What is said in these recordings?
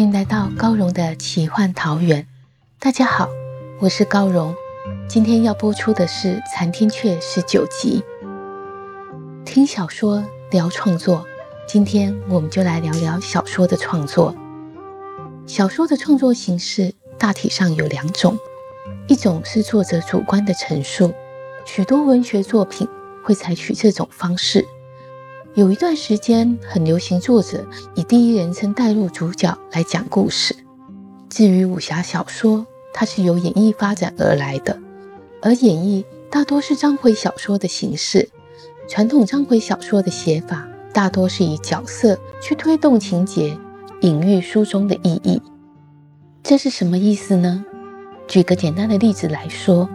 欢迎来到高荣的奇幻桃源。大家好，我是高荣。今天要播出的是《残天阙》十九集。听小说聊创作，今天我们就来聊聊小说的创作。小说的创作形式大体上有两种，一种是作者主观的陈述，许多文学作品会采取这种方式。有一段时间很流行，作者以第一人称带入主角来讲故事。至于武侠小说，它是由演绎发展而来的，而演绎大多是章回小说的形式。传统章回小说的写法大多是以角色去推动情节，隐喻书中的意义。这是什么意思呢？举个简单的例子来说，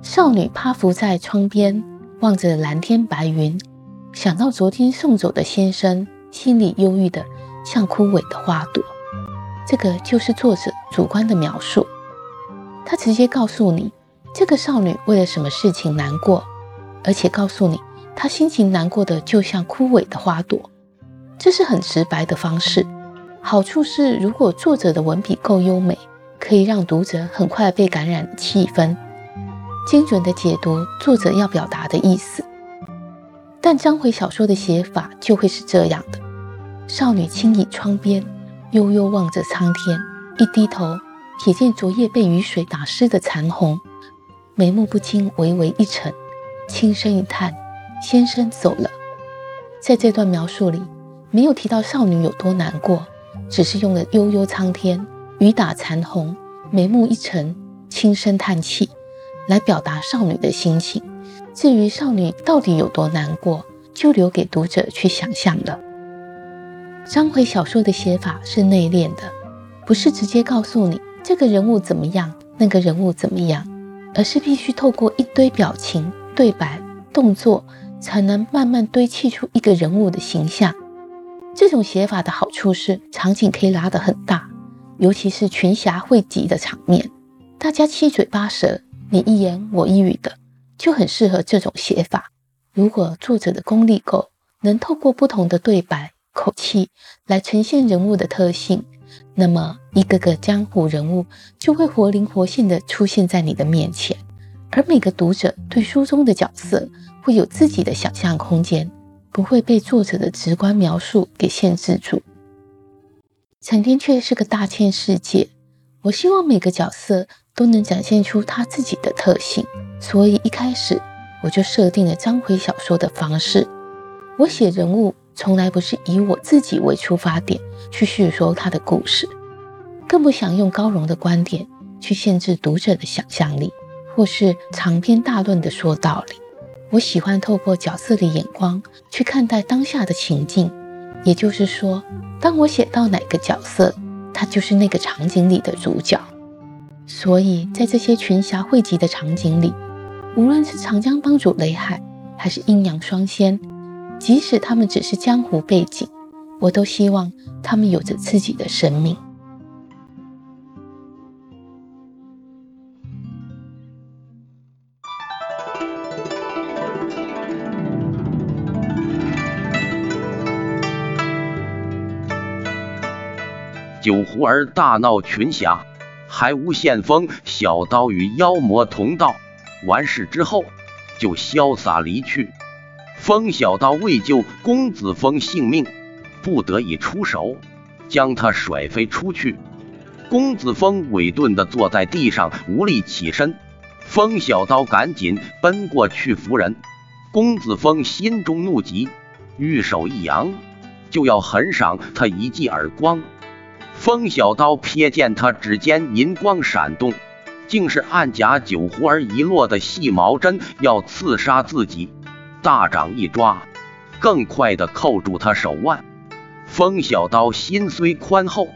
少女趴伏在窗边，望着蓝天白云。想到昨天送走的先生，心里忧郁的像枯萎的花朵。这个就是作者主观的描述。他直接告诉你，这个少女为了什么事情难过，而且告诉你，她心情难过的就像枯萎的花朵。这是很直白的方式。好处是，如果作者的文笔够优美，可以让读者很快被感染气氛，精准的解读作者要表达的意思。但章回小说的写法就会是这样的：少女轻倚窗边，悠悠望着苍天，一低头瞥见昨夜被雨水打湿的残红，眉目不禁微微一沉，轻声一叹：“先生走了。”在这段描述里，没有提到少女有多难过，只是用了“悠悠苍天，雨打残红，眉目一沉，轻声叹气”来表达少女的心情。至于少女到底有多难过，就留给读者去想象了。章回小说的写法是内敛的，不是直接告诉你这个人物怎么样，那个人物怎么样，而是必须透过一堆表情、对白、动作，才能慢慢堆砌出一个人物的形象。这种写法的好处是，场景可以拉得很大，尤其是群侠汇集的场面，大家七嘴八舌，你一言我一语的。就很适合这种写法。如果作者的功力够，能透过不同的对白、口气来呈现人物的特性，那么一个个江湖人物就会活灵活现地出现在你的面前。而每个读者对书中的角色会有自己的想象空间，不会被作者的直观描述给限制住。陈天却是个大千世界，我希望每个角色都能展现出他自己的特性。所以一开始我就设定了章回小说的方式。我写人物从来不是以我自己为出发点去叙说他的故事，更不想用高荣的观点去限制读者的想象力，或是长篇大论的说道理。我喜欢透过角色的眼光去看待当下的情境，也就是说，当我写到哪个角色，他就是那个场景里的主角。所以在这些群侠汇集的场景里。无论是长江帮主雷海，还是阴阳双仙，即使他们只是江湖背景，我都希望他们有着自己的生命。九湖儿大闹群侠，还诬陷风小刀与妖魔同道。完事之后，就潇洒离去。风小刀为救公子峰性命，不得已出手，将他甩飞出去。公子峰委顿的坐在地上，无力起身。风小刀赶紧奔过去扶人。公子峰心中怒极，玉手一扬，就要狠赏他一记耳光。风小刀瞥见他指尖银光闪动，竟是暗甲九胡儿遗落的细毛针，要刺杀自己。大掌一抓，更快的扣住他手腕。风小刀心虽宽厚，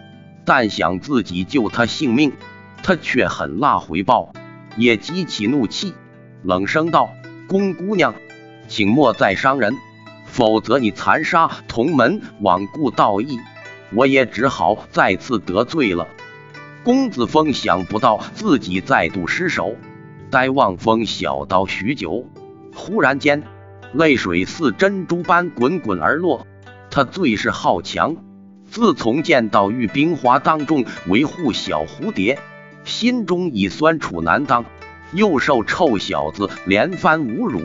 但想自己救他性命，他却狠辣回报，也激起怒气，冷声道：“宫姑娘，请莫再伤人，否则你残杀同门，罔顾道义。”我也只好再次得罪了。公子峰想不到自己再度失手，呆望风小刀许久，忽然间，泪水似珍珠般滚滚而落。他最是好强，自从见到玉冰华当众维护小蝴蝶，心中已酸楚难当，又受臭小子连番侮辱，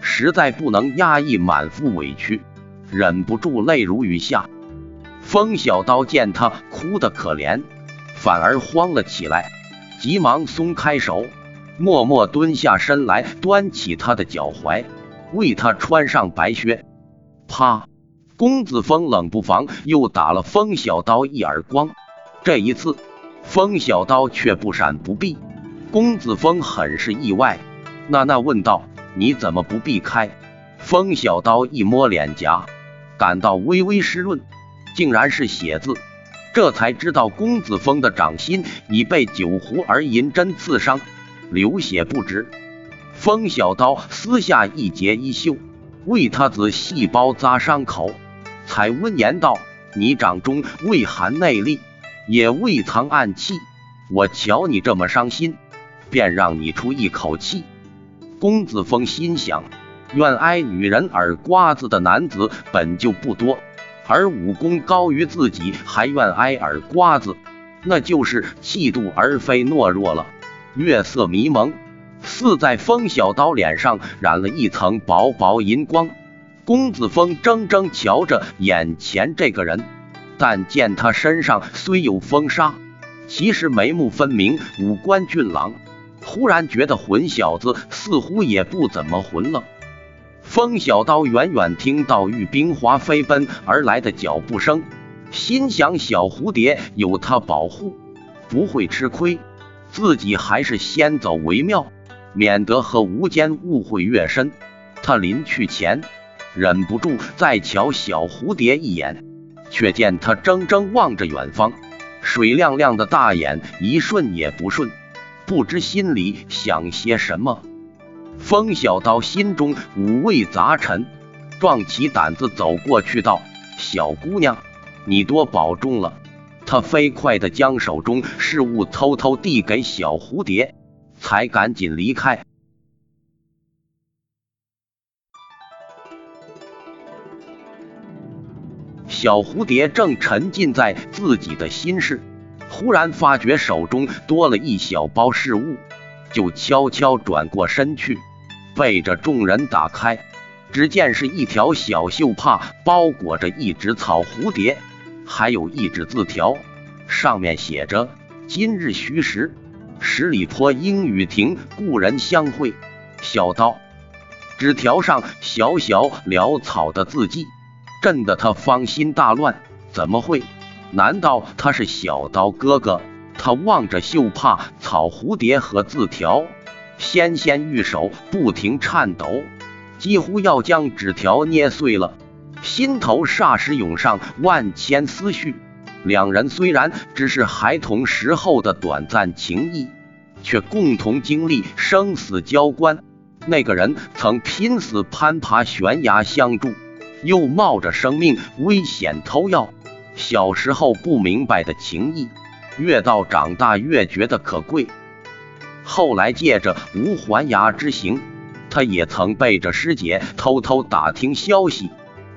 实在不能压抑满腹委屈，忍不住泪如雨下。风小刀见他哭得可怜，反而慌了起来，急忙松开手，默默蹲下身来，端起他的脚踝，为他穿上白靴。啪！公子峰冷不防又打了风小刀一耳光，这一次风小刀却不闪不避。公子峰很是意外，娜娜问道：“你怎么不避开？”风小刀一摸脸颊，感到微微湿润。竟然是血字，这才知道公子峰的掌心已被九胡儿银针刺伤，流血不止。风小刀撕下一截衣袖，为他仔细包扎伤口，才温言道：“你掌中未含内力，也未藏暗器，我瞧你这么伤心，便让你出一口气。”公子峰心想：愿挨女人耳刮子的男子本就不多。而武功高于自己还愿挨耳刮子，那就是气度而非懦弱了。月色迷蒙，似在风小刀脸上染了一层薄薄银光。公子峰怔怔瞧着眼前这个人，但见他身上虽有风沙，其实眉目分明，五官俊朗。忽然觉得混小子似乎也不怎么混了。风小刀远远听到玉冰华飞奔而来的脚步声，心想：小蝴蝶有他保护，不会吃亏。自己还是先走为妙，免得和无间误会越深。他临去前，忍不住再瞧小蝴蝶一眼，却见他怔怔望着远方，水亮亮的大眼一瞬也不顺，不知心里想些什么。风小刀心中五味杂陈，壮起胆子走过去道：“小姑娘，你多保重了。”他飞快地将手中事物偷偷递给小蝴蝶，才赶紧离开。小蝴蝶正沉浸在自己的心事，忽然发觉手中多了一小包事物，就悄悄转过身去。背着众人打开，只见是一条小绣帕，包裹着一只草蝴蝶，还有一纸字条，上面写着：“今日戌时，十里坡莺雨亭，故人相会。”小刀。纸条上小小潦草的字迹，震得他芳心大乱。怎么会？难道他是小刀哥哥？他望着绣帕、草蝴蝶和字条。纤纤玉手不停颤抖，几乎要将纸条捏碎了，心头霎时涌上万千思绪。两人虽然只是孩童时候的短暂情谊，却共同经历生死交关。那个人曾拼死攀爬悬崖相助，又冒着生命危险偷药。小时候不明白的情谊，越到长大越觉得可贵。后来借着无环牙之行，他也曾背着师姐偷偷打听消息，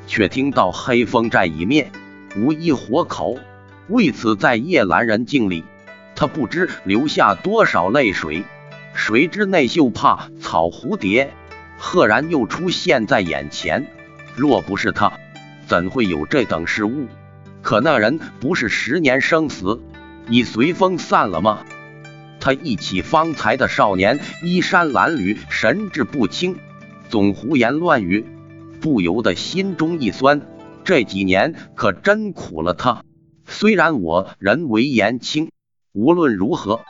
却听到黑风寨已灭，无一活口。为此，在夜阑人静里，他不知流下多少泪水。谁知那绣帕草蝴蝶，赫然又出现在眼前。若不是他，怎会有这等事物？可那人不是十年生死已随风散了吗？他忆起方才的少年衣衫褴褛、神志不清，总胡言乱语，不由得心中一酸。这几年可真苦了他。虽然我人为言轻，无论如何，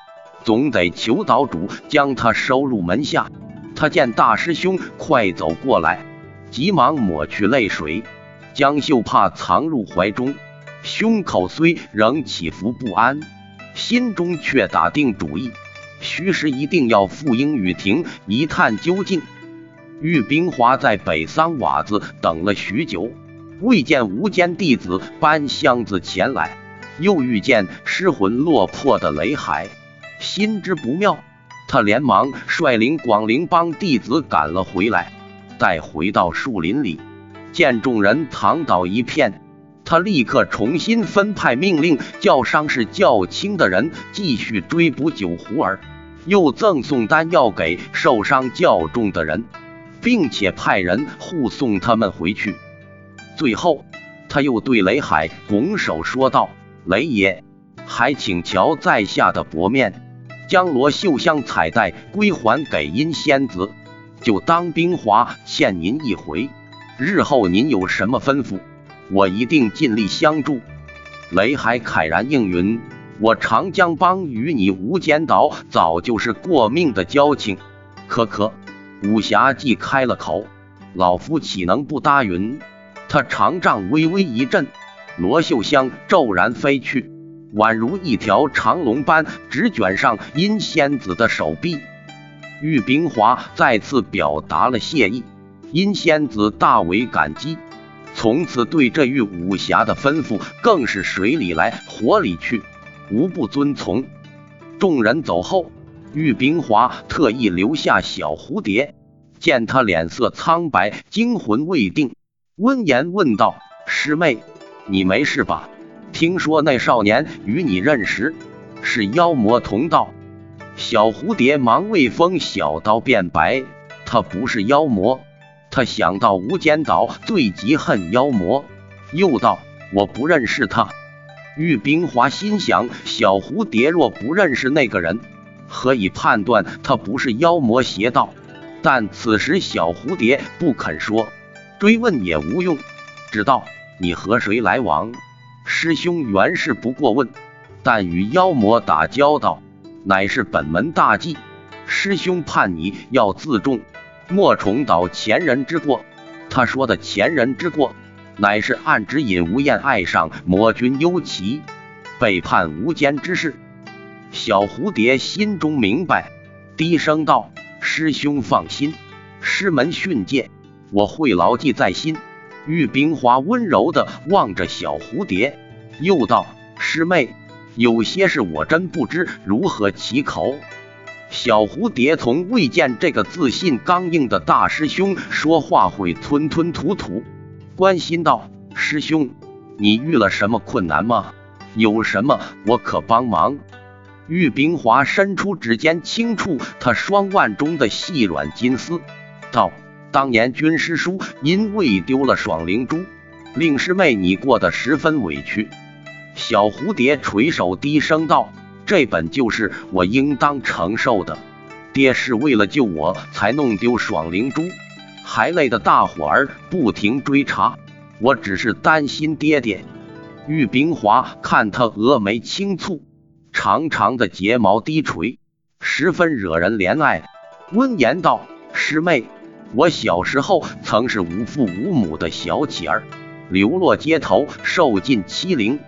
总得求岛主将他收入门下。他见大师兄快走过来，急忙抹去泪水，将绣帕藏入怀中，胸口虽仍起伏不安，心中却打定主意，须时一定要赴英雨亭一探究竟。玉冰华在北桑瓦子等了许久，未见无间弟子搬箱子前来，又遇见失魂落魄的雷海，心知不妙，他连忙率领广陵帮弟子赶了回来。待回到树林里，见众人躺倒一片，他立刻重新分派命令，叫伤势较轻的人继续追捕九狐儿，又赠送丹药给受伤较重的人。并且派人护送他们回去。最后，他又对雷海拱手说道：“雷爷，还请瞧在下的薄面，将罗绣香彩带归还给阴仙子，就当冰华欠您一回。日后您有什么吩咐，我一定尽力相助。”雷海慨然应允：“我长江帮与你无间岛早就是过命的交情，可可。”武侠既开了口，老夫岂能不答允？他长杖微微一震，罗秀香骤然飞去，宛如一条长龙般直卷上阴仙子的手臂。玉冰华再次表达了谢意，阴仙子大为感激，从此对这玉武侠的吩咐更是水里来火里去，无不遵从。众人走后。玉冰华特意留下小蝴蝶，见他脸色苍白，惊魂未定，温言问道：“师妹，你没事吧？听说那少年与你认识，是妖魔同道。”小蝴蝶忙为风小刀辩白：“他不是妖魔。”他想到无间岛最极恨妖魔，又道：“我不认识他。”玉冰华心想：小蝴蝶若不认识那个人。何以判断他不是妖魔邪道？但此时小蝴蝶不肯说，追问也无用，只道你和谁来往？师兄原是不过问，但与妖魔打交道，乃是本门大忌。师兄盼你要自重，莫重蹈前人之过。他说的前人之过，乃是暗指尹无厌爱上魔君幽奇，背叛无间之事。小蝴蝶心中明白，低声道：“师兄放心，师门训诫我会牢记在心。”玉冰华温柔地望着小蝴蝶，又道：“师妹，有些事我真不知如何启口。”小蝴蝶从未见这个自信刚硬的大师兄说话会吞吞吐吐，关心道：“师兄，你遇了什么困难吗？有什么我可帮忙？”玉冰华伸出指尖轻触他双腕中的细软金丝，道：“当年军师叔因为丢了爽灵珠，令师妹你过得十分委屈。”小蝴蝶垂手低声道：“这本就是我应当承受的。爹是为了救我才弄丢爽灵珠，还累得大伙儿不停追查，我只是担心爹爹。”玉冰华看他峨眉轻蹙。长长的睫毛低垂，十分惹人怜爱。温言道：“师妹，我小时候曾是无父无母的小乞儿，流落街头，受尽欺凌。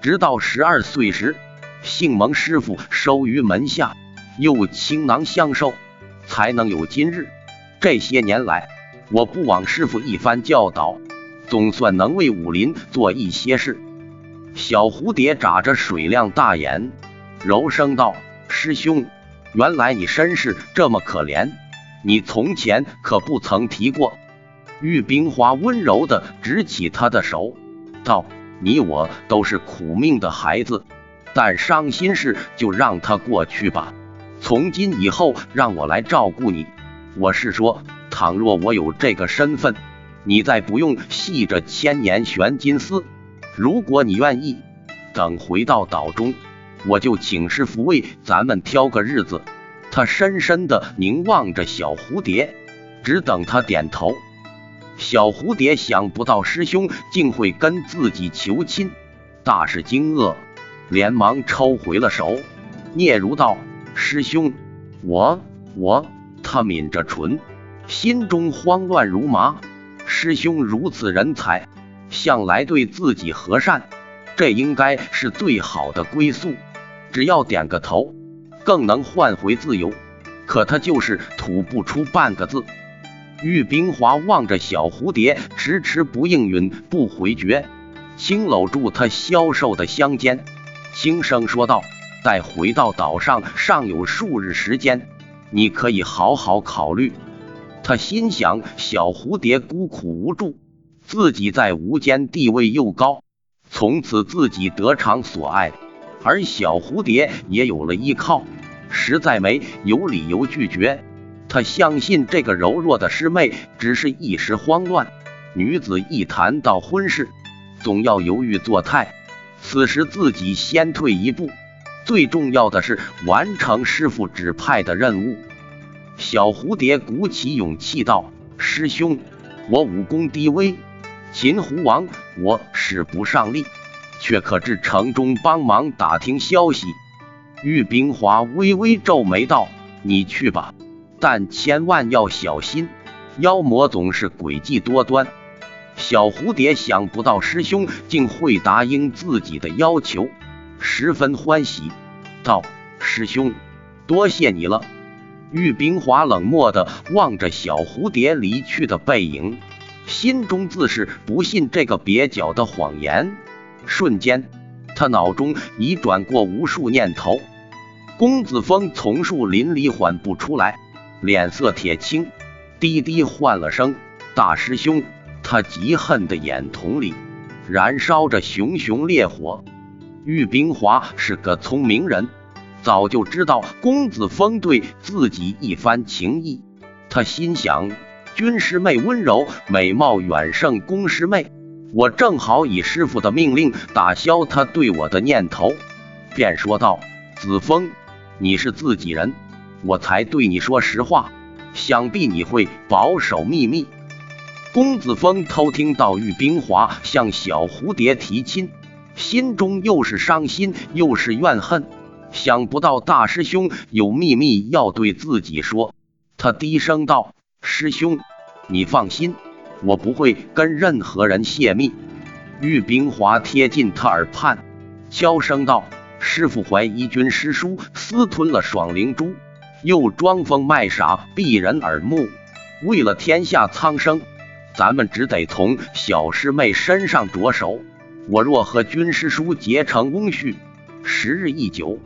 直到十二岁时，幸蒙师傅收于门下，又倾囊相授，才能有今日。这些年来，我不枉师傅一番教导，总算能为武林做一些事。”小蝴蝶眨着水亮大眼。柔声道：“师兄，原来你身世这么可怜，你从前可不曾提过。”玉冰花温柔的执起他的手，道：“你我都是苦命的孩子，但伤心事就让它过去吧。从今以后，让我来照顾你。我是说，倘若我有这个身份，你再不用系着千年玄金丝。如果你愿意，等回到岛中。”我就请师傅为咱们挑个日子。他深深的凝望着小蝴蝶，只等他点头。小蝴蝶想不到师兄竟会跟自己求亲，大是惊愕，连忙抽回了手。聂如道：“师兄，我我……”他抿着唇，心中慌乱如麻。师兄如此人才，向来对自己和善，这应该是最好的归宿。只要点个头，更能换回自由。可他就是吐不出半个字。玉冰华望着小蝴蝶，迟迟不应允，不回绝，轻搂住他消瘦的香肩，轻声说道：“待回到岛上，尚有数日时间，你可以好好考虑。”他心想：小蝴蝶孤苦无助，自己在无间地位又高，从此自己得偿所爱，而小蝴蝶也有了依靠，实在没有理由拒绝。他相信这个柔弱的师妹只是一时慌乱。女子一谈到婚事，总要犹豫作态。此时自己先退一步，最重要的是完成师傅指派的任务。小蝴蝶鼓起勇气道：“师兄，我武功低微，秦胡王我使不上力，却可至城中帮忙打听消息。”玉冰华微微皱眉道：“你去吧，但千万要小心，妖魔总是诡计多端。”小蝴蝶想不到师兄竟会答应自己的要求，十分欢喜，道：“师兄，多谢你了。”玉冰华冷漠的望着小蝴蝶离去的背影，心中自是不信这个蹩脚的谎言。瞬间，他脑中已转过无数念头。公子峰从树林里缓步出来，脸色铁青，低低唤了声：“大师兄。”他极恨的眼瞳里燃烧着熊熊烈火。玉冰华是个聪明人。早就知道公子峰对自己一番情意，他心想：军师妹温柔美貌远胜公师妹，我正好以师傅的命令打消他对我的念头，便说道：“子峰，你是自己人，我才对你说实话，想必你会保守秘密。”公子峰偷听到玉冰华向小蝴蝶提亲，心中又是伤心又是怨恨。想不到大师兄有秘密要对自己说，他低声道：“师兄，你放心，我不会跟任何人泄密。”玉冰华贴近他耳畔，悄声道：“师傅怀疑君师叔私吞了爽灵珠，又装疯卖傻避人耳目。为了天下苍生，咱们只得从小师妹身上着手。我若和军师叔结成翁婿，时日一久。”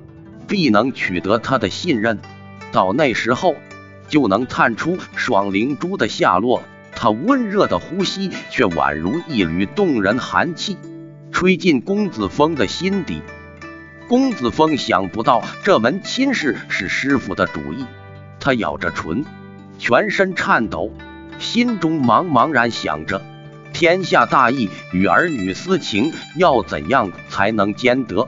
必能取得他的信任，到那时候就能探出爽灵珠的下落。他温热的呼吸却宛如一缕动人寒气，吹进公子峰的心底。公子峰想不到这门亲事是师傅的主意，他咬着唇，全身颤抖，心中茫茫然想着：天下大义与儿女私情，要怎样才能兼得？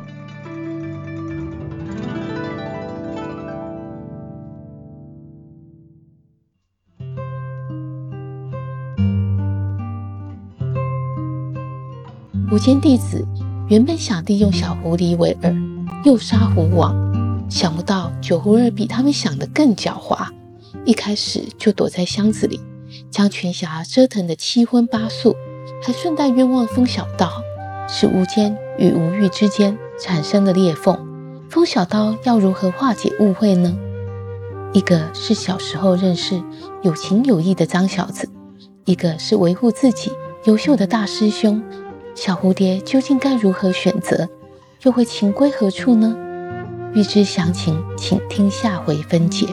五间弟子原本想利用小狐狸为饵，诱杀狐王，想不到九狐儿比他们想的更狡猾，一开始就躲在箱子里，将群侠折腾得七荤八素，还顺带冤枉风小刀，使无间与无欲之间产生了裂缝。风小刀要如何化解误会呢？一个是小时候认识有情有义的脏小子，一个是维护自己优秀的大师兄。小蝴蝶究竟该如何选择，又会情归何处呢？欲知详情，请听下回分解。